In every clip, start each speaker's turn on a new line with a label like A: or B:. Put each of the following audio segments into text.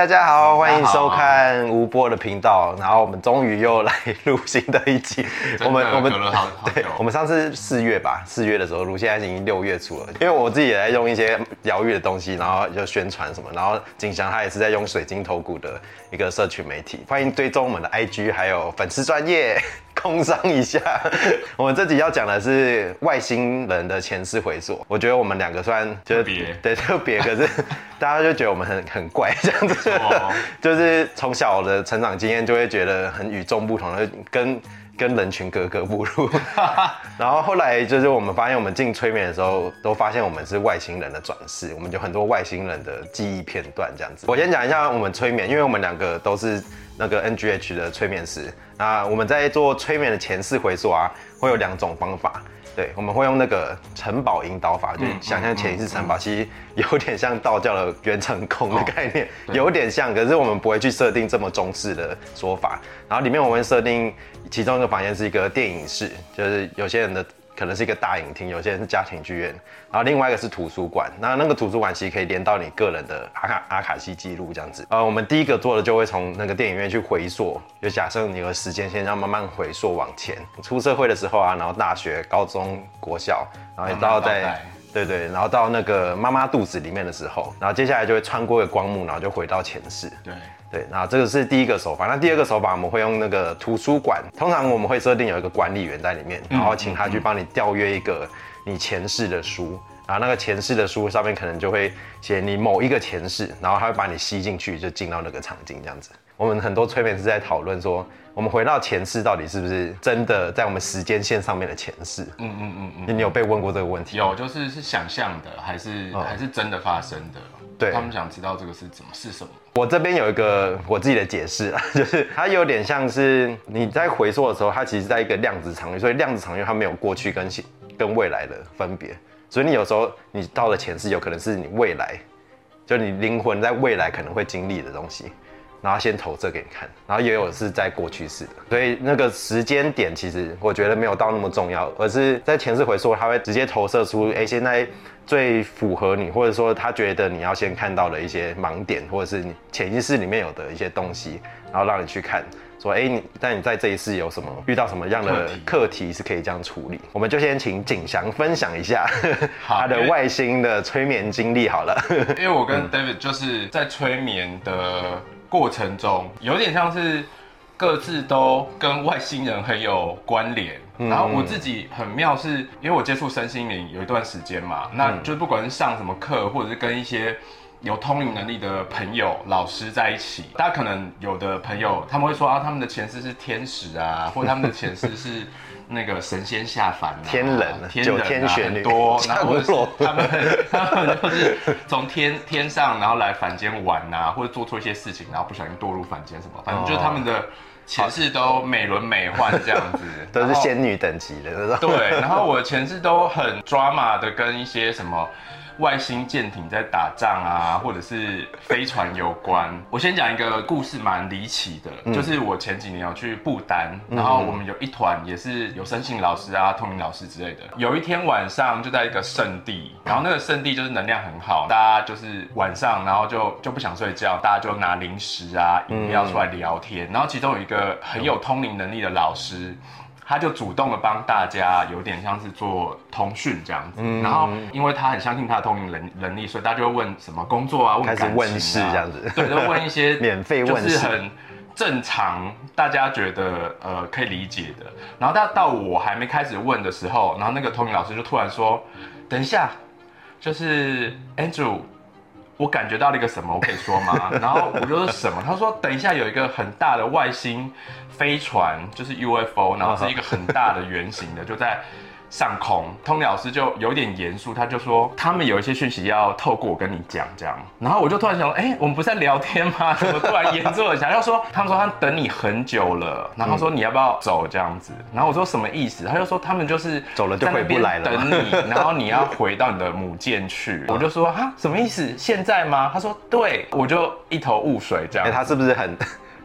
A: 嗨，大家好，欢迎收看吴波的频道。然后我们终于又来录新的一集。
B: 我们我们对，
A: 我们上次四月吧，四月的时候录，现在已经六月初了。因为我自己也在用一些疗愈的东西，然后就宣传什么。然后景祥他也是在用水晶头骨的一个社群媒体，欢迎追踪我们的 IG 还有粉丝专业。空商一下，我们这集要讲的是外星人的前世回溯。我觉得我们两个算
B: 特别，
A: 对特别，可是 大家就觉得我们很很怪这样子，就是从小的成长经验就会觉得很与众不同的，跟跟人群格格不入。然后后来就是我们发现，我们进催眠的时候，都发现我们是外星人的转世，我们就很多外星人的记忆片段这样子。我先讲一下我们催眠，因为我们两个都是那个 NGH 的催眠师。那我们在做催眠的前世回溯啊，会有两种方法。对，我们会用那个城堡引导法，就想象潜意识城堡，其实有点像道教的元成功的概念，有点像。可是我们不会去设定这么中式的说法。然后里面我们设定其中一个房间是一个电影室，就是有些人的。可能是一个大影厅，有些人是家庭剧院，然后另外一个是图书馆。那那个图书馆其实可以连到你个人的阿卡阿卡西记录这样子。呃，我们第一个做的就会从那个电影院去回溯，就假设你的时间线要慢慢回溯往前，出社会的时候啊，然后大学、高中、国小，然后到在对对，然后到那个妈妈肚子里面的时候，然后接下来就会穿过一个光幕，然后就回到前世。
B: 对。
A: 对，那这个是第一个手法。那第二个手法，我们会用那个图书馆，通常我们会设定有一个管理员在里面，然后请他去帮你调阅一个你前世的书，然后那个前世的书上面可能就会写你某一个前世，然后他会把你吸进去，就进到那个场景这样子。我们很多催眠师在讨论说，我们回到前世到底是不是真的在我们时间线上面的前世？嗯嗯嗯嗯。你有被问过这个问题？
B: 有，就是是想象的，还是还是真的发生的？
A: 对，
B: 他们想知道这个是怎么是什么。
A: 我这边有一个我自己的解释啊，就是它有点像是你在回溯的时候，它其实在一个量子场域，所以量子场域它没有过去跟现跟未来的分别，所以你有时候你到了前世，有可能是你未来，就你灵魂在未来可能会经历的东西。然后先投射给你看，然后也有是在过去式的，所以那个时间点其实我觉得没有到那么重要，而是在前世回溯，他会直接投射出，哎，现在最符合你，或者说他觉得你要先看到的一些盲点，或者是你潜意识里面有的一些东西，然后让你去看，说，哎，你但你在这一次有什么遇到什么样的课题是可以这样处理？我们就先请景祥分享一下 他的外星的催眠经历好了，
B: 因为我跟 David 就是在催眠的。过程中有点像是各自都跟外星人很有关联，然后我自己很妙，是因为我接触身心灵有一段时间嘛，那就不管是上什么课，或者是跟一些有通灵能力的朋友、老师在一起，大家可能有的朋友他们会说啊，他们的前世是天使啊，或者他们的前世是。那个神仙下凡，
A: 天人，九天玄女
B: 多，然后他们 他们就是从天天上，然后来凡间玩呐，或者做错一些事情，然后不小心堕入凡间什么，反正就是他们的前世都美轮美奂这样子，
A: 都是仙女等级的，
B: 对。然后我的前世都很 drama 的，跟一些什么。外星舰艇在打仗啊，或者是飞船有关。我先讲一个故事，蛮离奇的，就是我前几年有去布丹，然后我们有一团也是有生性老师啊、通灵老师之类的。有一天晚上就在一个圣地，然后那个圣地就是能量很好，大家就是晚上，然后就就不想睡觉，大家就拿零食啊、饮料出来聊天。然后其中有一个很有通灵能力的老师。他就主动的帮大家，有点像是做通讯这样子。然后，因为他很相信他的通灵能能力，所以大家就会问什么工作啊，问
A: 感情啊，这样子。
B: 对，就问一些
A: 免费问
B: 是很正常，大家觉得呃可以理解的。然后，到到我还没开始问的时候，然后那个通灵老师就突然说：“等一下，就是 Andrew。”我感觉到了一个什么，我可以说吗？然后我就说什么？他说等一下有一个很大的外星飞船，就是 UFO，然后是一个很大的圆形的，就在。上空，通老师就有点严肃，他就说他们有一些讯息要透过我跟你讲，这样。然后我就突然想，哎，我们不是在聊天吗？怎么突然严肃了？想要说，他们说他等你很久了，然后说你要不要走这样子？然后我说什么意思？他就说他们就是
A: 走了就回不来了，
B: 等你，然后你要回到你的母舰去。我就说哈，什么意思？现在吗？他说对，我就一头雾水这样。
A: 他是不是很？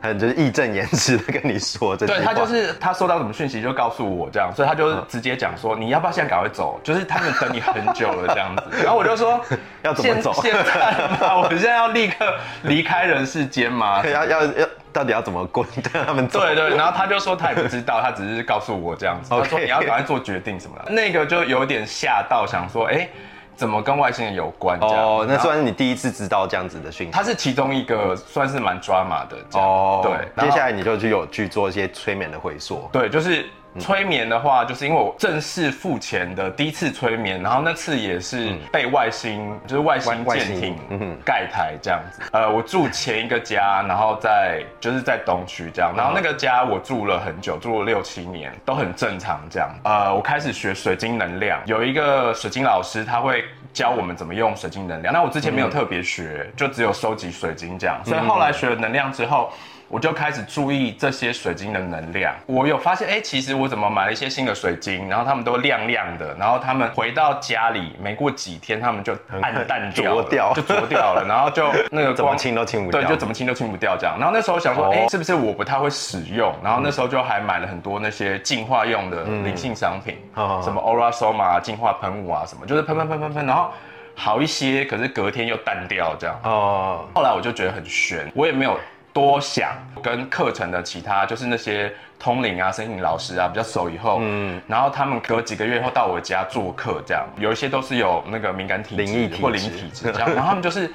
A: 很就是义正言辞的跟你说这句话。
B: 对他就是他收到什么讯息就告诉我这样，所以他就直接讲说你要不要现在赶快走？就是他们等你很久了这样子。然后我就说
A: 要怎么走？
B: 现在吗？我现在要立刻离开人世间吗？
A: 要要要，到底要怎么滚？他们走？
B: 对对。然后他就说他也不知道，他只是告诉我这样子。他说你要赶快做决定什么的。那个就有点吓到，想说哎。怎么跟外星人有关？哦，
A: 那算是你第一次知道这样子的讯息。
B: 它是其中一个，算是蛮抓马的。哦，对。
A: 接下来你就去有去做一些催眠的回溯。
B: 对，就是。催眠的话，就是因为我正式付钱的第一次催眠，然后那次也是被外星，就是外星舰艇盖台这样子。呃，我住前一个家，然后在就是在东区这样，然后那个家我住了很久，住了六七年，都很正常这样。呃，我开始学水晶能量，有一个水晶老师，他会教我们怎么用水晶能量。那我之前没有特别学，就只有收集水晶这样，所以后来学了能量之后。我就开始注意这些水晶的能量。我有发现，哎，其实我怎么买了一些新的水晶，然后它们都亮亮的，然后他们回到家里没过几天，他们就暗淡掉，就浊掉了，然后就 那个
A: 怎么清都清不掉，
B: 对，就怎么清都清不掉这样。然后那时候想说，哎，是不是我不太会使用？然后那时候就还买了很多那些净化用的灵性商品，什么 Aura Soma 净化喷雾啊，什么就是喷喷喷喷喷，然后好一些，可是隔天又淡掉这样。哦，后来我就觉得很悬，我也没有。多想跟课程的其他就是那些通灵啊、声音老师啊比较熟以后，嗯，然后他们隔几个月后到我家做客，这样有一些都是有那个敏感体质或灵体质这样，然后他们就是。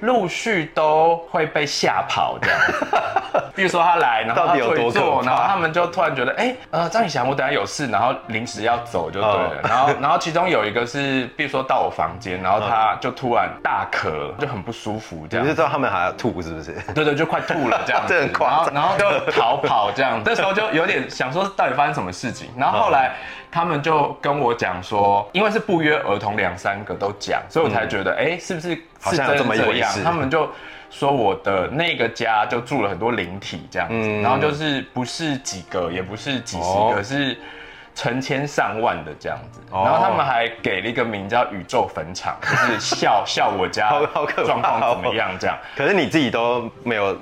B: 陆续都会被吓跑这样，比如说他来，然后他会做，然后他们就突然觉得，哎，呃，张宇翔，我等下有事，然后临时要走就对了，然后，然后其中有一个是，比如说到我房间，然后他就突然大咳，就很不舒服这样，
A: 你是知道他们还要吐是不是？
B: 对对，就快吐了这样，
A: 这很夸张，
B: 然后就逃跑这样，那时候就有点想说到底发生什么事情，然后后来。他们就跟我讲说，因为是不约而同两三个都讲，所以我才觉得，哎，是不是
A: 是真这么这样？
B: 他们就说我的那个家就住了很多灵体这样子，然后就是不是几个，也不是几十个，是成千上万的这样子。然后他们还给了一个名叫宇宙坟场，就是笑笑我家状况怎么样这样。
A: 可是你自己都没有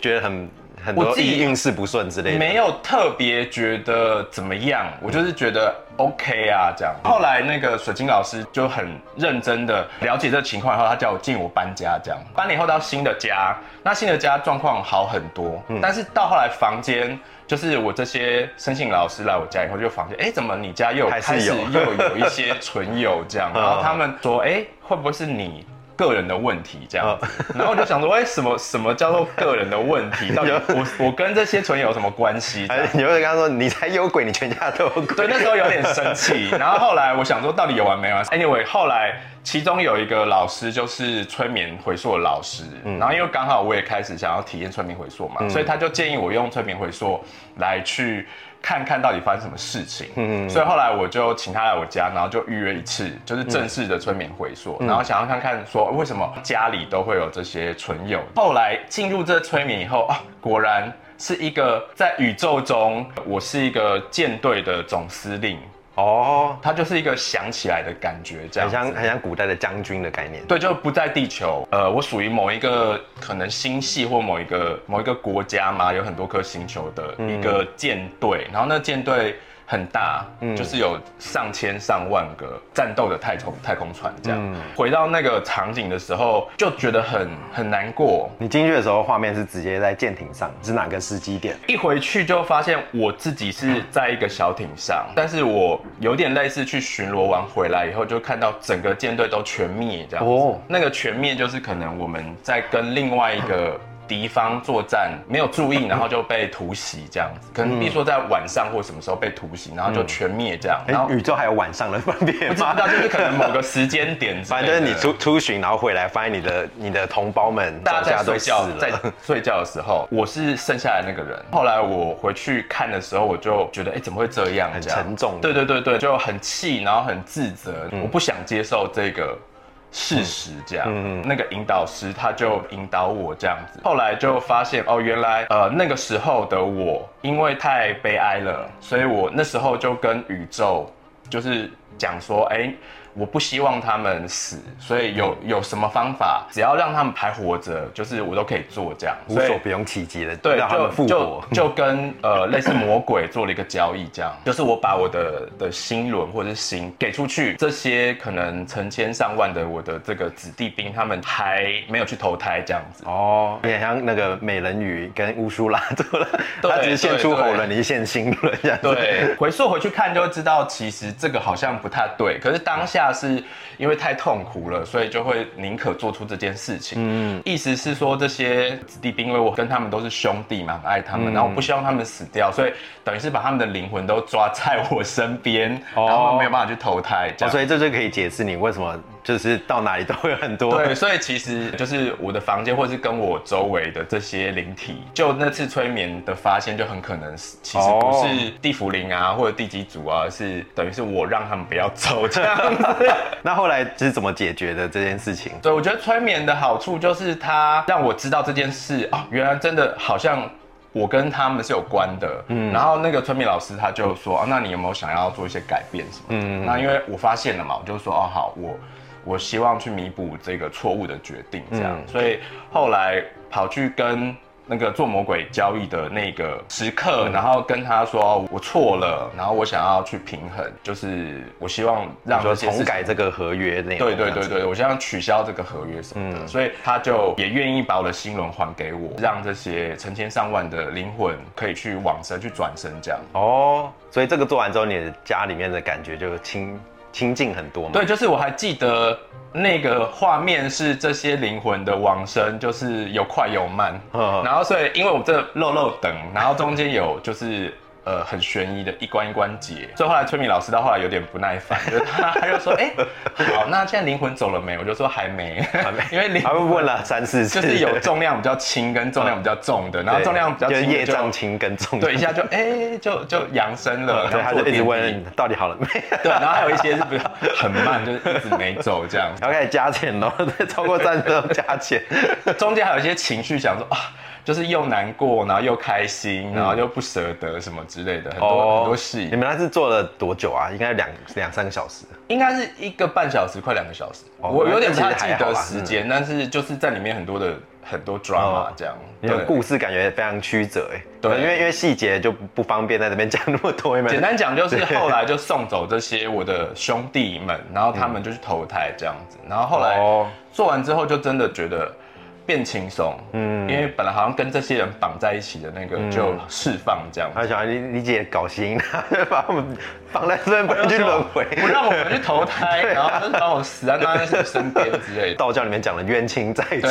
A: 觉得很。很多运势不顺之类的，
B: 没有特别觉得怎么样，我就是觉得 OK 啊这样。后来那个水晶老师就很认真的了解这个情况以后，他叫我进我搬家这样。搬了以后到新的家，那新的家状况好很多，但是到后来房间，就是我这些生性老师来我家以后，就房间，哎，怎么你家又开始又有一些存有这样？然后他们说，哎，会不会是你？个人的问题这样，然后我就想说，哎，什么什么叫做个人的问题？到底我我跟这些存有什么关系？
A: 你会跟他说，你才有鬼，你全家都有鬼。
B: 对，那时候有点生气。然后后来我想说，到底有完没完？Anyway，后来其中有一个老师就是催眠回溯的老师，然后因为刚好我也开始想要体验催眠回溯嘛，所以他就建议我用催眠回溯来去。看看到底发生什么事情，嗯所以后来我就请他来我家，然后就预约一次，就是正式的催眠回溯，然后想要看看说为什么家里都会有这些存有。后来进入这催眠以后啊，果然是一个在宇宙中，我是一个舰队的总司令。哦，它就是一个想起来的感觉，这样
A: 很像很像古代的将军的概念。
B: 对，就不在地球，呃，我属于某一个可能星系或某一个某一个国家嘛，有很多颗星球的一个舰队，然后那舰队。很大，嗯，就是有上千上万个战斗的太空太空船这样。回到那个场景的时候，就觉得很很难过。
A: 你进去的时候，画面是直接在舰艇上，是哪个时机点？
B: 一回去就发现我自己是在一个小艇上，但是我有点类似去巡逻完回来以后，就看到整个舰队都全灭这样。哦，那个全灭就是可能我们在跟另外一个。敌方作战没有注意，然后就被突袭这样子，可能比如说在晚上或什么时候被突袭，然后就全灭这样。然后
A: 宇宙还有晚上的分别
B: 不知道，就是可能某个时间点，
A: 反正你出出巡，然后回来发现你的你的同胞们
B: 大家在睡觉，在 睡觉的时候，我是剩下来那个人。后来我回去看的时候，我就觉得，哎，怎么会这样？
A: 很沉重。
B: 对对对对，就很气，然后很自责，我不想接受这个。事实这样，那个引导师他就引导我这样子，后来就发现哦，原来呃那个时候的我因为太悲哀了，所以我那时候就跟宇宙就是讲说，哎，我不希望他们死，所以有有什么方法，只要让他们还活着，就是我都可以做这样，
A: 无所不用其极的，
B: 对，
A: 让他们复
B: 就
A: 活。
B: 就就跟呃类似魔鬼做了一个交易，这样，就是我把我的的心轮或者是心给出去，这些可能成千上万的我的这个子弟兵，他们还没有去投胎这样子。
A: 哦，有点像那个美人鱼跟乌苏拉做了，
B: 对
A: 他只是献出
B: 对对
A: 喉轮，你是献心轮这样子。
B: 对，回溯回去看就会知道，其实这个好像不太对。可是当下是因为太痛苦了，所以就会宁可做出这件事情。嗯，意思是说这些子弟兵，因为我跟他们都是兄弟嘛，很爱他们，然后我不希望他们死掉，所以等于是把他们的灵魂都抓在我身边，
A: 哦
B: 然后没有办法去投胎，这
A: 哦，所以这就可以解释你为什么就是到哪里都会有很多。
B: 对，所以其实就是我的房间，或是跟我周围的这些灵体，就那次催眠的发现，就很可能是其实不是地府灵啊，或者地基组啊，是等于是我让他们不要走这样子。
A: 那后来是怎么解决的这件事情？
B: 对，我觉得催眠的好处就是它让我知道这件事啊，原来真的好像我跟他们是有关的。嗯，然后那个催眠老师他就说啊，那你有没有想要做一些改变什么？嗯，那因为我发现了嘛，我就说哦好，我我希望去弥补这个错误的决定，这样，所以后来跑去跟。那个做魔鬼交易的那个时刻，然后跟他说哦我错了，然后我想要去平衡，就是我希望让这
A: 重改这个合约内容。
B: 对对对对，我想取消这个合约什么的，所以他就也愿意把我的心轮还给我，让这些成千上万的灵魂可以去往生、去转生这样。
A: 哦，所以这个做完之后，你的家里面的感觉就清清净很多嘛。
B: 对，就是我还记得那个画面是这些灵魂的往生，就是有快有慢，
A: 嗯
B: 然后所以因为我们这漏漏等，然后中间有就是。呃，很悬疑的一关一关解，所以后来催眠老师到后来有点不耐烦，就是他他就说，哎、好，那现在灵魂走了没？我就说还没，还没，因为灵
A: 他们问了三四次，
B: 就是有重量比较轻跟重量比较重的，然后重量比较
A: 就是
B: 轻的就
A: 业障轻跟重，
B: 对，一下就哎、就 就扬升了，
A: 对，他就一直问到底好了没，
B: 对，然后还有一些是比较很慢，就是一直没走这样，
A: 然后开始加钱喽，超过三十都加钱。
B: 中间还有一些情绪想说啊。就是又难过，然后又开心，然后又不舍得什么之类的，很多、很多戏
A: 你。们那是做了多久啊？应该两两三个小时。
B: 应该是一个半小时，快两个小时。
A: 哦
B: 我有点不太记得时间，但是就是在里面很多的很多 drama 这样。
A: 你的故事感觉非常曲折哎，
B: 对
A: 因为因为细节就不不方便在这边讲那么多，
B: 简单讲就是后来就送走这些我的兄弟们，然后他们就去投胎这样子，然后后来
A: 哦
B: 做完之后就真的觉得变轻松，嗯，因为本来好像跟这些人绑在一起的那个就释放这样。子。
A: 他想你你姐搞心，把我们绑在这边不让去轮回，
B: 不让我们去投胎，然后就是把我死在那身边之类的。
A: 道教里面讲的冤亲债主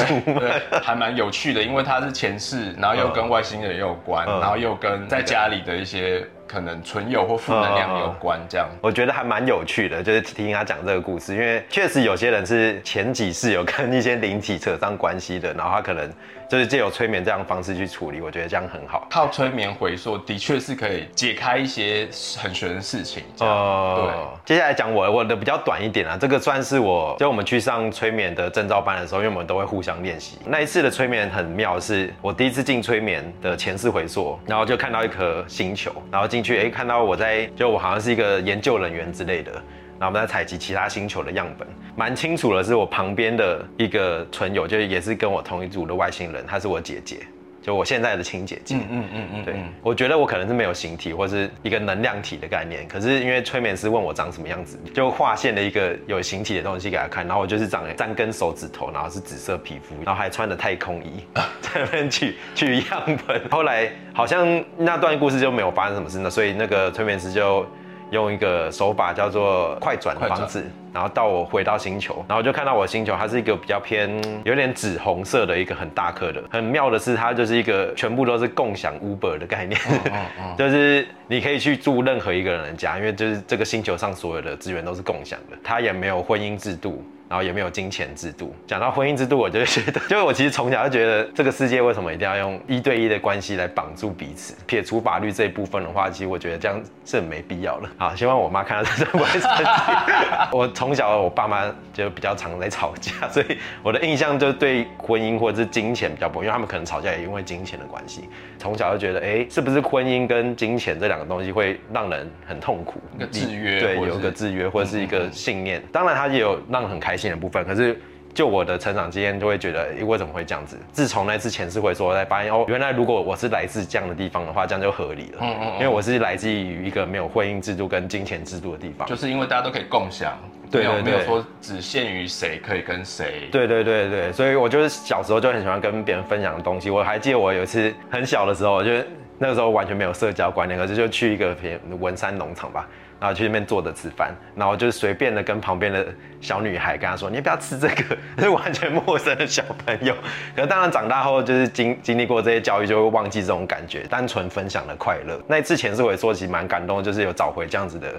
B: 还蛮有趣的，因为他是前世，然后又跟外星人有关，
A: 嗯。
B: 然后又跟在家里的一些可能存有或负能量有关，这样。
A: 我觉得还蛮有趣的，就是听他讲这个故事，因为确实有些人是前几世有跟一些灵体扯上关系的，然后他可能就是借由催眠这样的方式去处理，我觉得这样很好。
B: 靠催眠回溯，的确是可以解开一些很玄的事情。
A: 哦，接下来讲我我的比较短一点啊，这个算是我就我们去上催眠的证照班的时候，因为我们都会互相练习。那一次的催眠很妙的是，我第一次进催眠的前世回溯，然后就看到一颗星球，然后进去哎、看到我在就我好像是一个研究人员之类的。然后我们在采集其他星球的样本，蛮清楚的是我旁边的一个存友，就也是跟我同一组的外星人，她是我姐姐，就我现在的亲姐姐。
B: 嗯嗯嗯嗯，
A: 对
B: 嗯，
A: 我觉得我可能是没有形体或是一个能量体的概念，可是因为催眠师问我长什么样子，就划线了一个有形体的东西给他看，然后我就是长了三根手指头，然后是紫色皮肤，然后还穿着太空衣，在那边取取样本。后来好像那段故事就没有发生什么事呢，所以那个催眠师就。用一个手法叫做快转的方式，然后到我回到星球，然后就看到我星球，它是一个比较偏有点紫红色的一个很大颗的。很妙的是，它就是一个全部都是共享 Uber 的概念，就是你可以去住任何一个人的家，因为就是这个星球上所有的资源都是共享的，它也没有婚姻制度。然后也没有金钱制度。讲到婚姻制度，我就觉得，就是我其实从小就觉得这个世界为什么一定要用一对一的关系来绑住彼此？撇除法律这一部分的话，其实我觉得这样是很没必要的。好，希望我妈看到这段不会生气。我从小我爸妈就比较常在吵架，所以我的印象就对婚姻或者是金钱比较不，因为他们可能吵架也因为金钱的关系。从小就觉得，哎，是不是婚姻跟金钱这两个东西会让人很痛苦？
B: 一个制约，
A: 对，有一个制约或者是一个信念。当然，它也有让人很开心的部分，可是。就我的成长经验，就会觉得，诶为什么会这样子？自从那次前世回说，才发现哦，原来如果我是来自这样的地方的话，这样就合理了。
B: 嗯嗯嗯
A: 因为我是来自于一个没有婚姻制度跟金钱制度的地方。
B: 就是因为大家都可以共享，
A: 对对对
B: 没有说只限于谁可以跟谁。
A: 对对对对，所以我就是小时候就很喜欢跟别人分享东西。我还记得我有一次很小的时候，就是那个时候完全没有社交观念，可是就去一个偏文山农场吧，然后去那边坐着吃饭，然后就是随便的跟旁边的小女孩跟她说：“你不要吃这个。”是完全陌生的小朋友。可是当然长大后就是经经历过这些教育，就会忘记这种感觉，单纯分享的快乐。那一次前世我也说，其实蛮感动，就是有找回这样子的。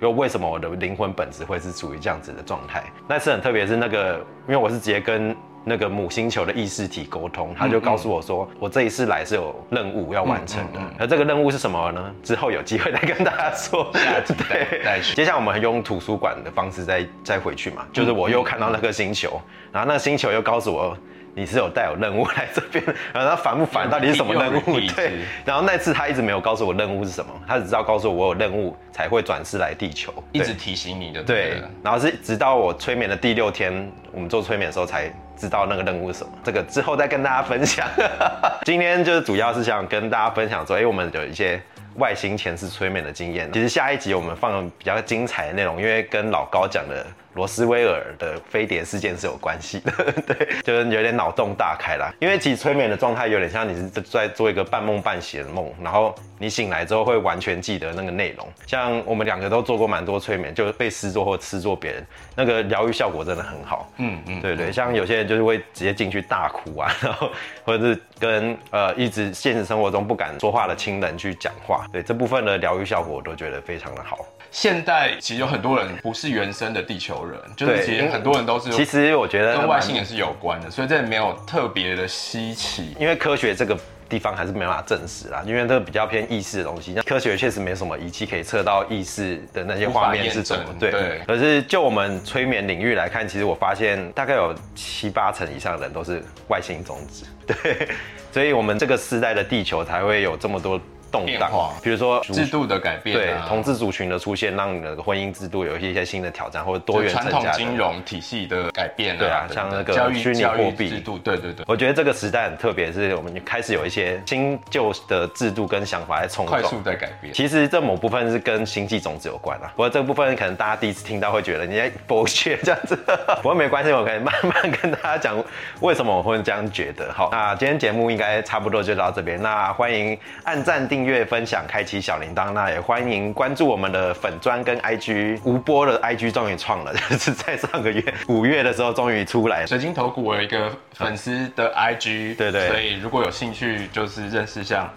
A: 就为什么我的灵魂本质会是处于这样子的状态？那次很特别，是那个，因为我是直接跟那个母星球的意识体沟通，他就告诉我说，我这一次来是有任务要完成的。而这个任务是什么呢？之后有机会再跟大家说。
B: 下集再再说
A: 接下来我们用图书馆的方式再再回去嘛，就是我又看到那个星球，然后那个星球又告诉我。你是有带有任务来这边，然后他烦不烦？到底是什么任务？对，然后那次他一直没有告诉我任务是什么，他只知道告诉我我有任务才会转世来地球，
B: 一直提醒你的。
A: 对，然后是直到我催眠的第六天，我们做催眠的时候才知道那个任务是什么。这个之后再跟大家分享。今天就是主要是想跟大家分享说，哎、我们有一些外星前世催眠的经验。其实下一集我们放了比较精彩的内容，因为跟老高讲的罗斯威尔的飞碟事件是有关系的。对，就是有点脑洞大开啦。因为其实催眠的状态有点像你是在做一个半梦半醒的梦，然后你醒来之后会完全记得那个内容。像我们两个都做过蛮多催眠，就是被施作或施作别人，那个疗愈效果真的很好。
B: 嗯嗯，
A: 对对，像有些人就是会直接进去大哭啊，然后或者是跟呃一直现实生活中不敢说话的亲人去讲话，对这部分的疗愈效果我都觉得非常的好。
B: 现代其实有很多人不是原生的地球人，就是其实很多人都是
A: 其实我觉得
B: 跟外星人是有关的，所以这没有特别的稀奇。
A: 因为科学这个地方还是没办法证实啦，因为这个比较偏意识的东西。那科学确实没什么仪器可以测到意识的那些画面是怎么。对可是就我们催眠领域来看，其实我发现大概有七八成以上的人都是外星种子。对，所以我们这个时代的地球才会有这么多动荡，比如说
B: 制度的改变、啊，
A: 对同志族群的出现，让你的婚姻制度有一些新的挑战，或者多
B: 元传统金融体系的改变
A: 对啊像那个虚拟货币。
B: 制度，对对对，
A: 我觉得这个时代很特别，是我们开始有一些新旧的制度跟想法在冲撞。
B: 快速在改变。
A: 其实这某部分是跟星际种子有关啊，不过这部分可能大家第一次听到会觉得你在剥削这样子，不过没关系，我可以慢慢跟大家讲为什么我会这样觉得。好，那今天节目应该差不多就到这边，那欢迎按赞、订阅、分享、开启小铃铛，那也欢迎关注我们的粉砖跟 IG，吴波的 IG 终于创了，就是在上个月 五月的时候终于出来了。
B: 水晶头骨我有一个粉丝的 IG，
A: 对对
B: 所以如果有兴趣，就是认识像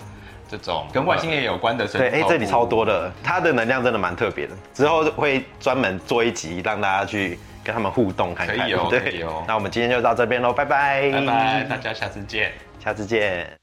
B: 这种跟外星人有关的水
A: 对，哎、这里超多的，它的能量真的蛮特别的。之后会专门做一集，让大家去跟他们互动看看。
B: 可以哦
A: 对
B: 哦
A: 那我们今天就到这边喽，拜拜，
B: 拜拜，大家下次见。
A: 下次见。